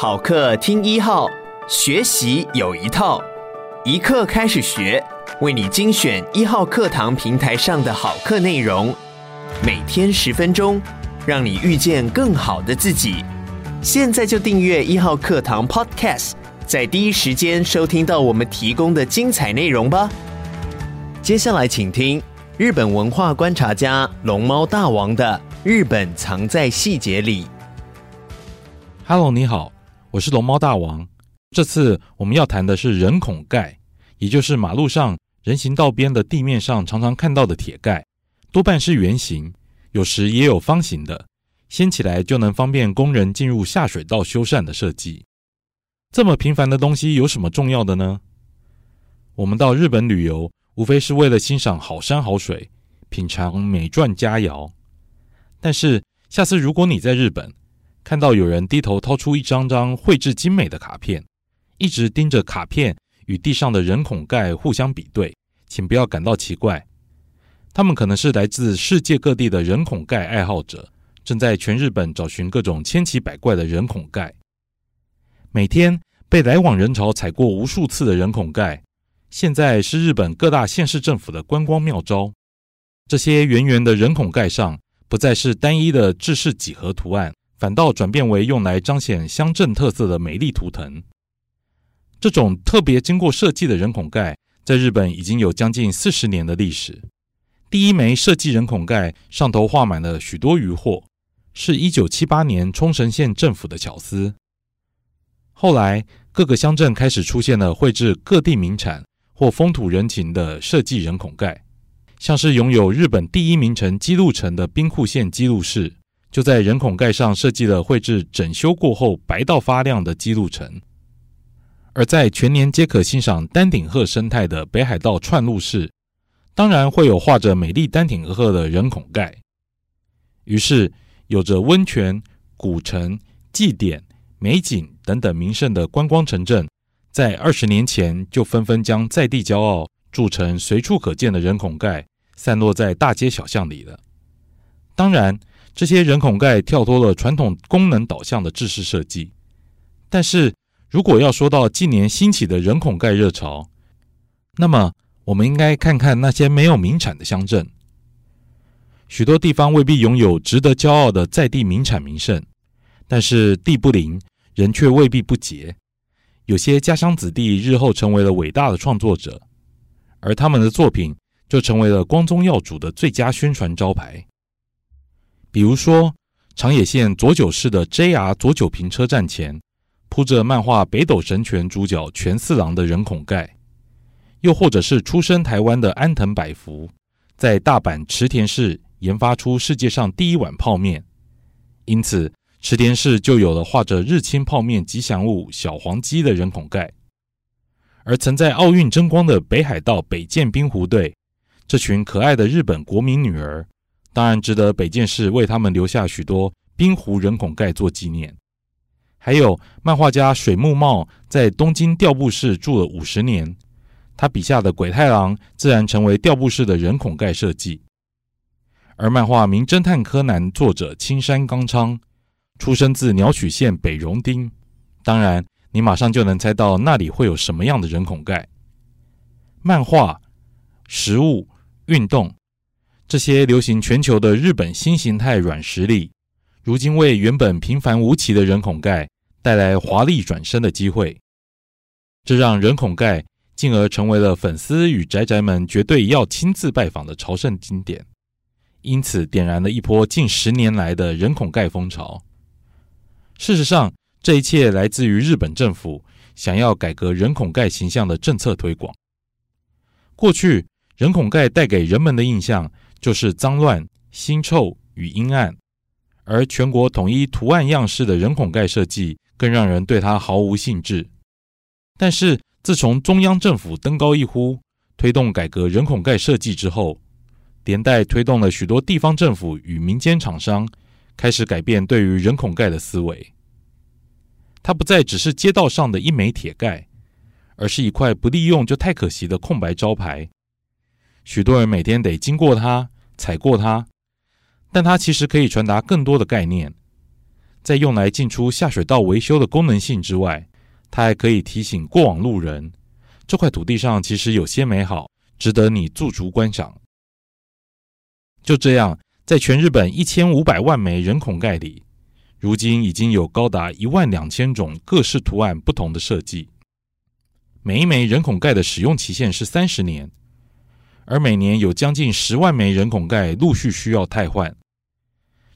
好课听一号，学习有一套，一课开始学，为你精选一号课堂平台上的好课内容，每天十分钟，让你遇见更好的自己。现在就订阅一号课堂 Podcast，在第一时间收听到我们提供的精彩内容吧。接下来请听日本文化观察家龙猫大王的《日本藏在细节里》。Hello，你好。我是龙猫大王，这次我们要谈的是人孔盖，也就是马路上、人行道边的地面上常常看到的铁盖，多半是圆形，有时也有方形的，掀起来就能方便工人进入下水道修缮的设计。这么平凡的东西有什么重要的呢？我们到日本旅游，无非是为了欣赏好山好水，品尝美馔佳肴。但是下次如果你在日本，看到有人低头掏出一张张绘制精美的卡片，一直盯着卡片与地上的人孔盖互相比对，请不要感到奇怪，他们可能是来自世界各地的人孔盖爱好者，正在全日本找寻各种千奇百怪的人孔盖。每天被来往人潮踩过无数次的人孔盖，现在是日本各大县市政府的观光妙招。这些圆圆的人孔盖上，不再是单一的制式几何图案。反倒转变为用来彰显乡镇特色的美丽图腾。这种特别经过设计的人孔盖，在日本已经有将近四十年的历史。第一枚设计人孔盖上头画满了许多鱼货，是一九七八年冲绳县政府的巧思。后来，各个乡镇开始出现了绘制各地名产或风土人情的设计人孔盖，像是拥有日本第一名城姬路城的兵库县姬路市。就在人孔盖上设计了绘制整修过后白到发亮的记录城，而在全年皆可欣赏丹顶鹤生态的北海道串鹿市，当然会有画着美丽丹顶鹤的人孔盖。于是，有着温泉、古城、祭典、美景等等名胜的观光城镇，在二十年前就纷纷将在地骄傲铸成随处可见的人孔盖，散落在大街小巷里了。当然。这些人孔盖跳脱了传统功能导向的制式设计，但是如果要说到近年兴起的人孔盖热潮，那么我们应该看看那些没有名产的乡镇。许多地方未必拥有值得骄傲的在地名产名胜，但是地不灵，人却未必不杰。有些家乡子弟日后成为了伟大的创作者，而他们的作品就成为了光宗耀祖的最佳宣传招牌。比如说，长野县佐久市的 JR 佐久平车站前铺着漫画《北斗神拳》主角拳四郎的人孔盖，又或者是出生台湾的安藤百福，在大阪池田市研发出世界上第一碗泡面，因此池田市就有了画着日清泡面吉祥物小黄鸡的人孔盖。而曾在奥运争光的北海道北见冰湖队，这群可爱的日本国民女儿。当然值得北见市为他们留下许多冰壶人孔盖做纪念。还有漫画家水木茂在东京调布市住了五十年，他笔下的鬼太郎自然成为调布市的人孔盖设计。而漫画《名侦探柯南》作者青山刚昌出生自鸟取县北荣町，当然你马上就能猜到那里会有什么样的人孔盖。漫画、食物、运动。这些流行全球的日本新形态软实力，如今为原本平凡无奇的人孔盖带来华丽转身的机会，这让人孔盖进而成为了粉丝与宅宅们绝对要亲自拜访的朝圣景点，因此点燃了一波近十年来的人孔盖风潮。事实上，这一切来自于日本政府想要改革人孔盖形象的政策推广。过去，人孔盖带给人们的印象，就是脏乱、腥臭与阴暗，而全国统一图案样式的人孔盖设计更让人对它毫无兴致。但是，自从中央政府登高一呼，推动改革人孔盖设计之后，连带推动了许多地方政府与民间厂商开始改变对于人孔盖的思维。它不再只是街道上的一枚铁盖，而是一块不利用就太可惜的空白招牌。许多人每天得经过它、踩过它，但它其实可以传达更多的概念。在用来进出下水道维修的功能性之外，它还可以提醒过往路人，这块土地上其实有些美好，值得你驻足观赏。就这样，在全日本一千五百万枚人孔盖里，如今已经有高达一万两千种各式图案不同的设计。每一枚人孔盖的使用期限是三十年，而每年有将近十万枚人孔盖陆续需要汰换。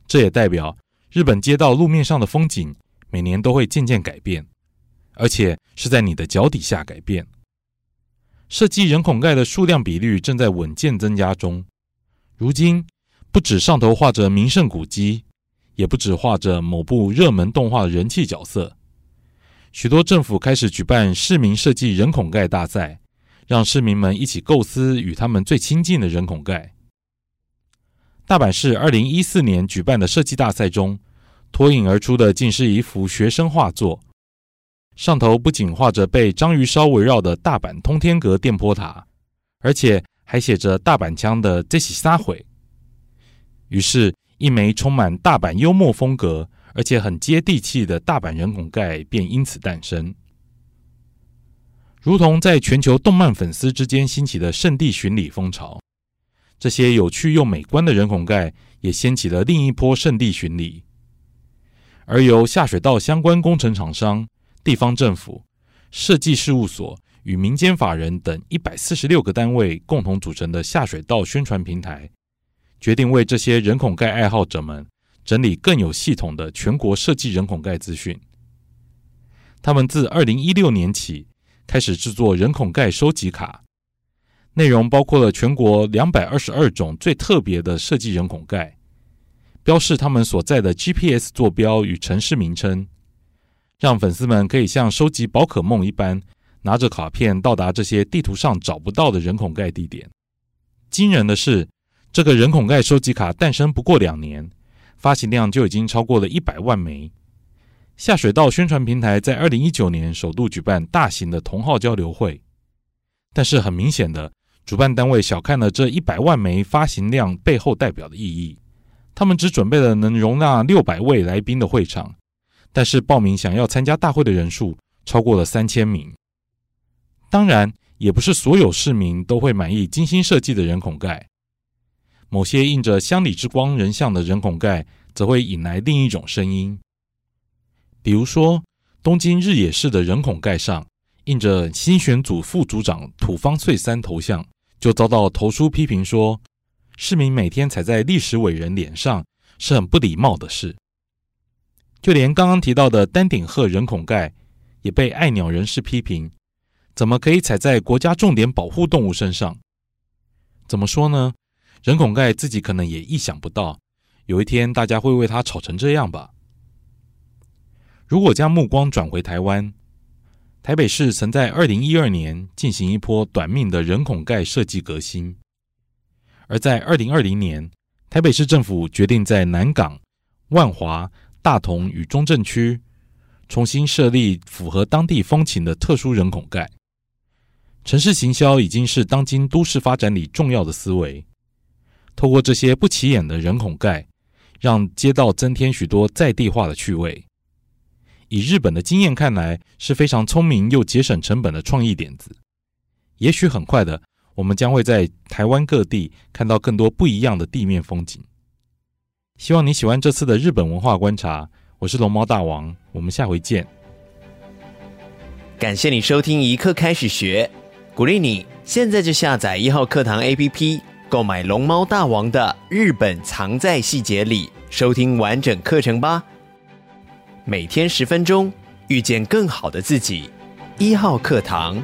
这也代表日本街道路面上的风景每年都会渐渐改变，而且是在你的脚底下改变。设计人孔盖的数量比率正在稳健增加中。如今，不止上头画着名胜古迹，也不止画着某部热门动画的人气角色。许多政府开始举办市民设计人孔盖大赛，让市民们一起构思与他们最亲近的人孔盖。大阪市二零一四年举办的设计大赛中，脱颖而出的竟是一幅学生画作，上头不仅画着被章鱼烧围绕的大阪通天阁电波塔，而且还写着大阪腔的“这是啥毁”。于是，一枚充满大阪幽默风格，而且很接地气的大阪人孔盖便因此诞生，如同在全球动漫粉丝之间兴起的圣地巡礼风潮，这些有趣又美观的人孔盖也掀起了另一波圣地巡礼。而由下水道相关工程厂商、地方政府、设计事务所与民间法人等一百四十六个单位共同组成的下水道宣传平台，决定为这些人孔盖爱好者们。整理更有系统的全国设计人孔盖资讯。他们自二零一六年起开始制作人孔盖收集卡，内容包括了全国两百二十二种最特别的设计人孔盖，标示他们所在的 GPS 坐标与城市名称，让粉丝们可以像收集宝可梦一般，拿着卡片到达这些地图上找不到的人孔盖地点。惊人的是，这个人孔盖收集卡诞生不过两年。发行量就已经超过了一百万枚。下水道宣传平台在二零一九年首度举办大型的同号交流会，但是很明显的，主办单位小看了这一百万枚发行量背后代表的意义。他们只准备了能容纳六百位来宾的会场，但是报名想要参加大会的人数超过了三千名。当然，也不是所有市民都会满意精心设计的人孔盖。某些印着乡里之光人像的人孔盖，则会引来另一种声音。比如说，东京日野市的人孔盖上印着新选组副组长土方岁三头像，就遭到投书批评说，市民每天踩在历史伟人脸上是很不礼貌的事。就连刚刚提到的丹顶鹤人孔盖，也被爱鸟人士批评，怎么可以踩在国家重点保护动物身上？怎么说呢？人孔盖自己可能也意想不到，有一天大家会为他吵成这样吧。如果将目光转回台湾，台北市曾在二零一二年进行一波短命的人孔盖设计革新，而在二零二零年，台北市政府决定在南港、万华、大同与中正区重新设立符合当地风情的特殊人孔盖。城市行销已经是当今都市发展里重要的思维。透过这些不起眼的人孔盖，让街道增添许多在地化的趣味。以日本的经验看来，是非常聪明又节省成本的创意点子。也许很快的，我们将会在台湾各地看到更多不一样的地面风景。希望你喜欢这次的日本文化观察。我是龙猫大王，我们下回见。感谢你收听一课开始学，鼓励你现在就下载一号课堂 APP。购买龙猫大王的日本藏在细节里，收听完整课程吧。每天十分钟，遇见更好的自己。一号课堂。